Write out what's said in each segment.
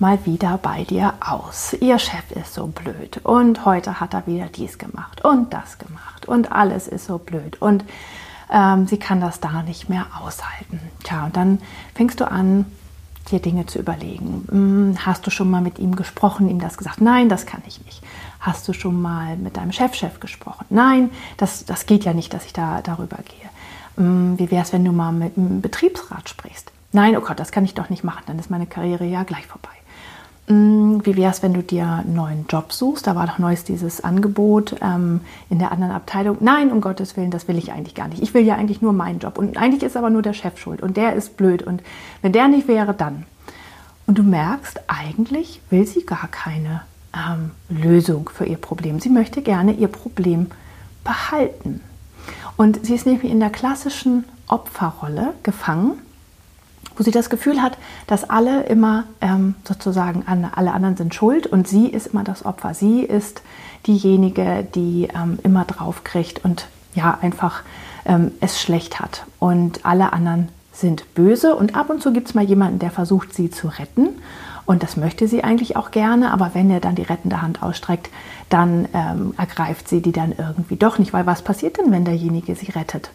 mal wieder bei dir aus. Ihr Chef ist so blöd und heute hat er wieder dies gemacht und das gemacht und alles ist so blöd und ähm, sie kann das da nicht mehr aushalten. Tja, und dann fängst du an, dir Dinge zu überlegen. Hm, hast du schon mal mit ihm gesprochen, ihm das gesagt? Nein, das kann ich nicht. Hast du schon mal mit deinem Chefchef -Chef gesprochen? Nein, das, das geht ja nicht, dass ich da darüber gehe. Hm, wie wäre es, wenn du mal mit dem Betriebsrat sprichst? Nein, oh Gott, das kann ich doch nicht machen, dann ist meine Karriere ja gleich vorbei. Mm, wie wäre es, wenn du dir einen neuen Job suchst? Da war doch neues dieses Angebot ähm, in der anderen Abteilung. Nein, um Gottes Willen, das will ich eigentlich gar nicht. Ich will ja eigentlich nur meinen Job. Und eigentlich ist aber nur der Chef schuld. Und der ist blöd. Und wenn der nicht wäre, dann. Und du merkst, eigentlich will sie gar keine ähm, Lösung für ihr Problem. Sie möchte gerne ihr Problem behalten. Und sie ist nämlich in der klassischen Opferrolle gefangen wo sie das Gefühl hat, dass alle immer ähm, sozusagen alle anderen sind schuld und sie ist immer das Opfer. Sie ist diejenige, die ähm, immer drauf kriegt und ja einfach ähm, es schlecht hat. Und alle anderen sind böse und ab und zu gibt es mal jemanden, der versucht, sie zu retten. Und das möchte sie eigentlich auch gerne, aber wenn er dann die rettende Hand ausstreckt, dann ähm, ergreift sie die dann irgendwie doch nicht, weil was passiert denn, wenn derjenige sie rettet?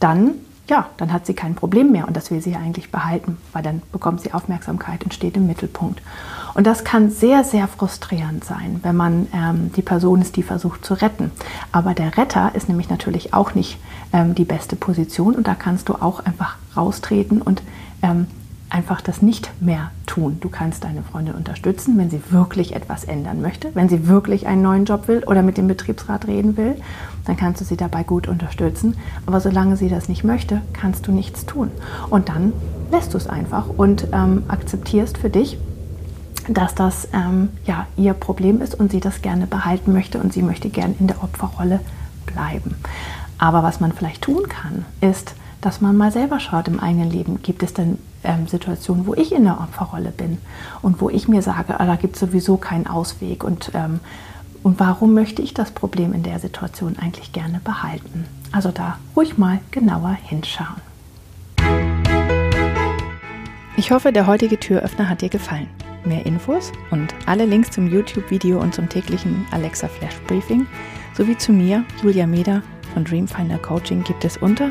Dann ja, dann hat sie kein Problem mehr und das will sie ja eigentlich behalten, weil dann bekommt sie Aufmerksamkeit und steht im Mittelpunkt. Und das kann sehr, sehr frustrierend sein, wenn man ähm, die Person ist, die versucht zu retten. Aber der Retter ist nämlich natürlich auch nicht ähm, die beste Position und da kannst du auch einfach raustreten und ähm, einfach das nicht mehr tun. Du kannst deine Freundin unterstützen, wenn sie wirklich etwas ändern möchte, wenn sie wirklich einen neuen Job will oder mit dem Betriebsrat reden will, dann kannst du sie dabei gut unterstützen. Aber solange sie das nicht möchte, kannst du nichts tun. Und dann lässt du es einfach und ähm, akzeptierst für dich, dass das ähm, ja ihr Problem ist und sie das gerne behalten möchte und sie möchte gerne in der Opferrolle bleiben. Aber was man vielleicht tun kann, ist, dass man mal selber schaut im eigenen Leben, gibt es denn ähm, Situationen, wo ich in der Opferrolle bin und wo ich mir sage, ah, da gibt es sowieso keinen Ausweg und, ähm, und warum möchte ich das Problem in der Situation eigentlich gerne behalten? Also da ruhig mal genauer hinschauen. Ich hoffe, der heutige Türöffner hat dir gefallen. Mehr Infos und alle Links zum YouTube-Video und zum täglichen Alexa Flash Briefing sowie zu mir, Julia Meder von Dreamfinder Coaching gibt es unter